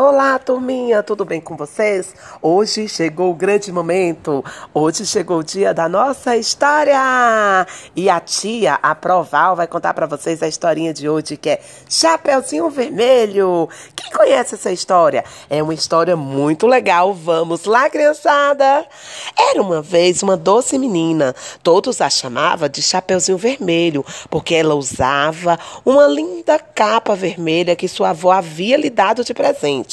Olá, turminha, tudo bem com vocês? Hoje chegou o grande momento. Hoje chegou o dia da nossa história. E a tia, a Proval, vai contar para vocês a historinha de hoje, que é Chapeuzinho Vermelho. Quem conhece essa história? É uma história muito legal. Vamos lá, criançada. Era uma vez uma doce menina. Todos a chamavam de Chapeuzinho Vermelho, porque ela usava uma linda capa vermelha que sua avó havia lhe dado de presente.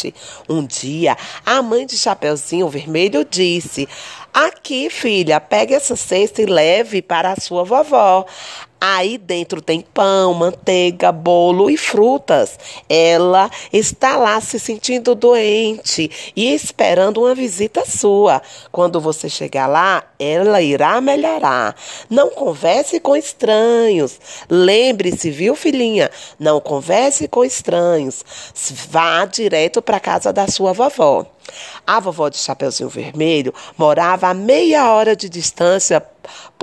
Um dia, a mãe de Chapeuzinho Vermelho disse: Aqui, filha, pegue essa cesta e leve para a sua vovó. Aí dentro tem pão, manteiga, bolo e frutas. Ela está lá se sentindo doente e esperando uma visita sua. Quando você chegar lá, ela irá melhorar. Não converse com estranhos. Lembre-se, viu, filhinha? Não converse com estranhos. Vá direto para a casa da sua vovó. A vovó de Chapeuzinho Vermelho morava a meia hora de distância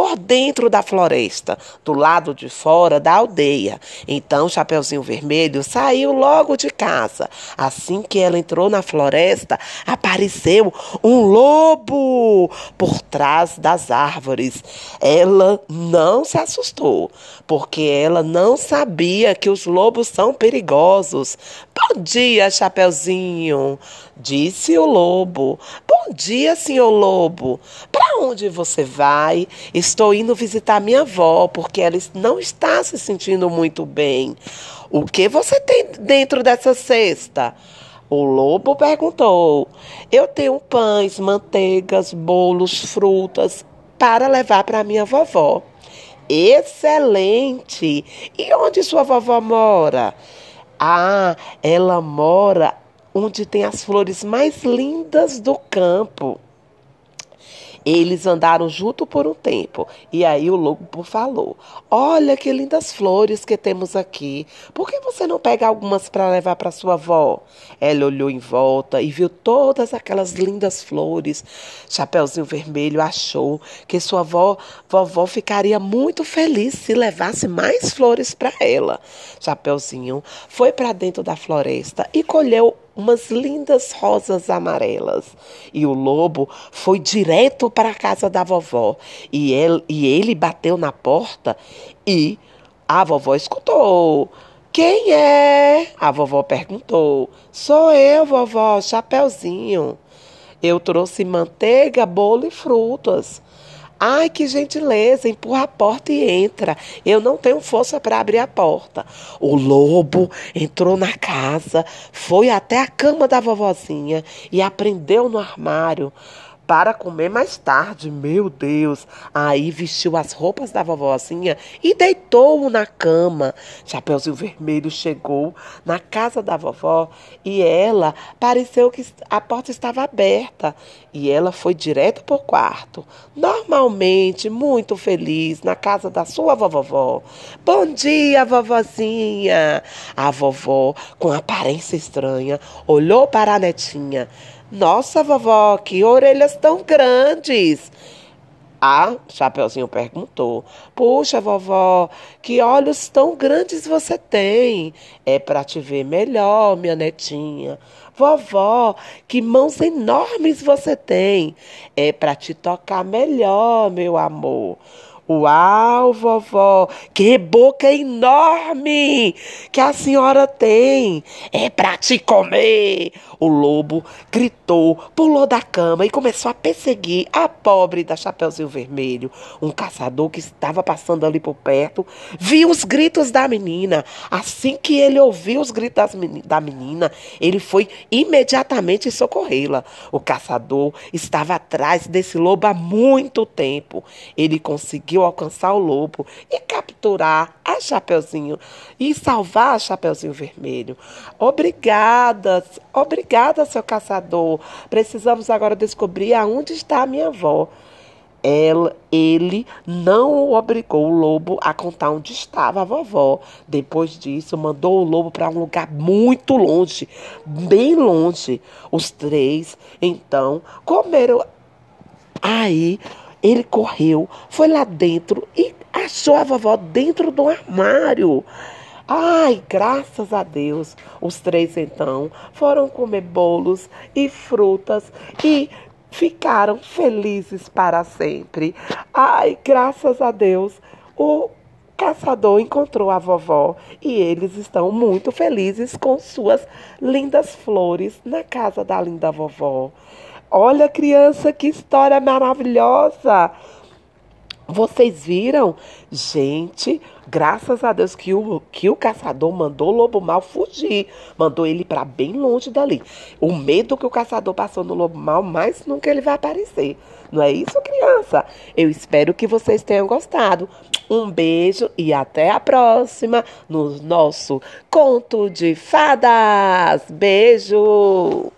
por dentro da floresta, do lado de fora da aldeia. Então Chapeuzinho Vermelho saiu logo de casa. Assim que ela entrou na floresta, apareceu um lobo por trás das árvores. Ela não se assustou, porque ela não sabia que os lobos são perigosos. Bom dia, Chapeuzinho, disse o lobo. Bom dia, senhor lobo. Para onde você vai? Estou indo visitar minha avó, porque ela não está se sentindo muito bem. O que você tem dentro dessa cesta? O lobo perguntou. Eu tenho pães, manteigas, bolos, frutas para levar para minha vovó. Excelente! E onde sua vovó mora? Ah, ela mora onde tem as flores mais lindas do campo. Eles andaram junto por um tempo. E aí o lobo falou: Olha que lindas flores que temos aqui. Por que você não pega algumas para levar para sua avó? Ela olhou em volta e viu todas aquelas lindas flores. Chapeuzinho Vermelho achou que sua avó, vovó ficaria muito feliz se levasse mais flores para ela. Chapeuzinho foi para dentro da floresta e colheu umas lindas rosas amarelas. E o lobo foi direto para a casa da vovó. E ele, e ele bateu na porta e a vovó escutou. Quem é? A vovó perguntou. Sou eu, vovó, Chapeuzinho. Eu trouxe manteiga, bolo e frutas. Ai, que gentileza, empurra a porta e entra. Eu não tenho força para abrir a porta. O lobo entrou na casa, foi até a cama da vovozinha e aprendeu no armário para comer mais tarde. Meu Deus! Aí vestiu as roupas da vovozinha e deitou-o na cama. Chapeuzinho Vermelho chegou na casa da vovó e ela pareceu que a porta estava aberta e ela foi direto para o quarto. Normalmente, muito feliz, na casa da sua vovó. Bom dia, vovozinha! A vovó, com aparência estranha, olhou para a netinha. Nossa, vovó, que orelhas tão grandes! A Chapeuzinho perguntou: Puxa, vovó, que olhos tão grandes você tem? É para te ver melhor, minha netinha. Vovó, que mãos enormes você tem? É para te tocar melhor, meu amor. Uau, vovó, que boca enorme que a senhora tem! É para te comer! O lobo gritou, pulou da cama e começou a perseguir a pobre da Chapeuzinho Vermelho. Um caçador que estava passando ali por perto viu os gritos da menina. Assim que ele ouviu os gritos da menina, ele foi imediatamente socorrê-la. O caçador estava atrás desse lobo há muito tempo. Ele conseguiu conseguiu alcançar o lobo e capturar a Chapeuzinho e salvar a Chapeuzinho Vermelho. Obrigada, obrigada, seu caçador. Precisamos agora descobrir aonde está a minha avó. Ela, ele não obrigou o lobo a contar onde estava a vovó. Depois disso, mandou o lobo para um lugar muito longe, bem longe. Os três, então, comeram. Aí ele correu, foi lá dentro e achou a vovó dentro do armário. Ai, graças a Deus, os três então foram comer bolos e frutas e ficaram felizes para sempre. Ai, graças a Deus, o caçador encontrou a vovó e eles estão muito felizes com suas lindas flores na casa da linda vovó. Olha, criança, que história maravilhosa! Vocês viram? Gente, graças a Deus que o, que o caçador mandou o lobo mal fugir. Mandou ele para bem longe dali. O medo que o caçador passou no lobo mal, mais nunca ele vai aparecer. Não é isso, criança? Eu espero que vocês tenham gostado. Um beijo e até a próxima no nosso conto de fadas. Beijo!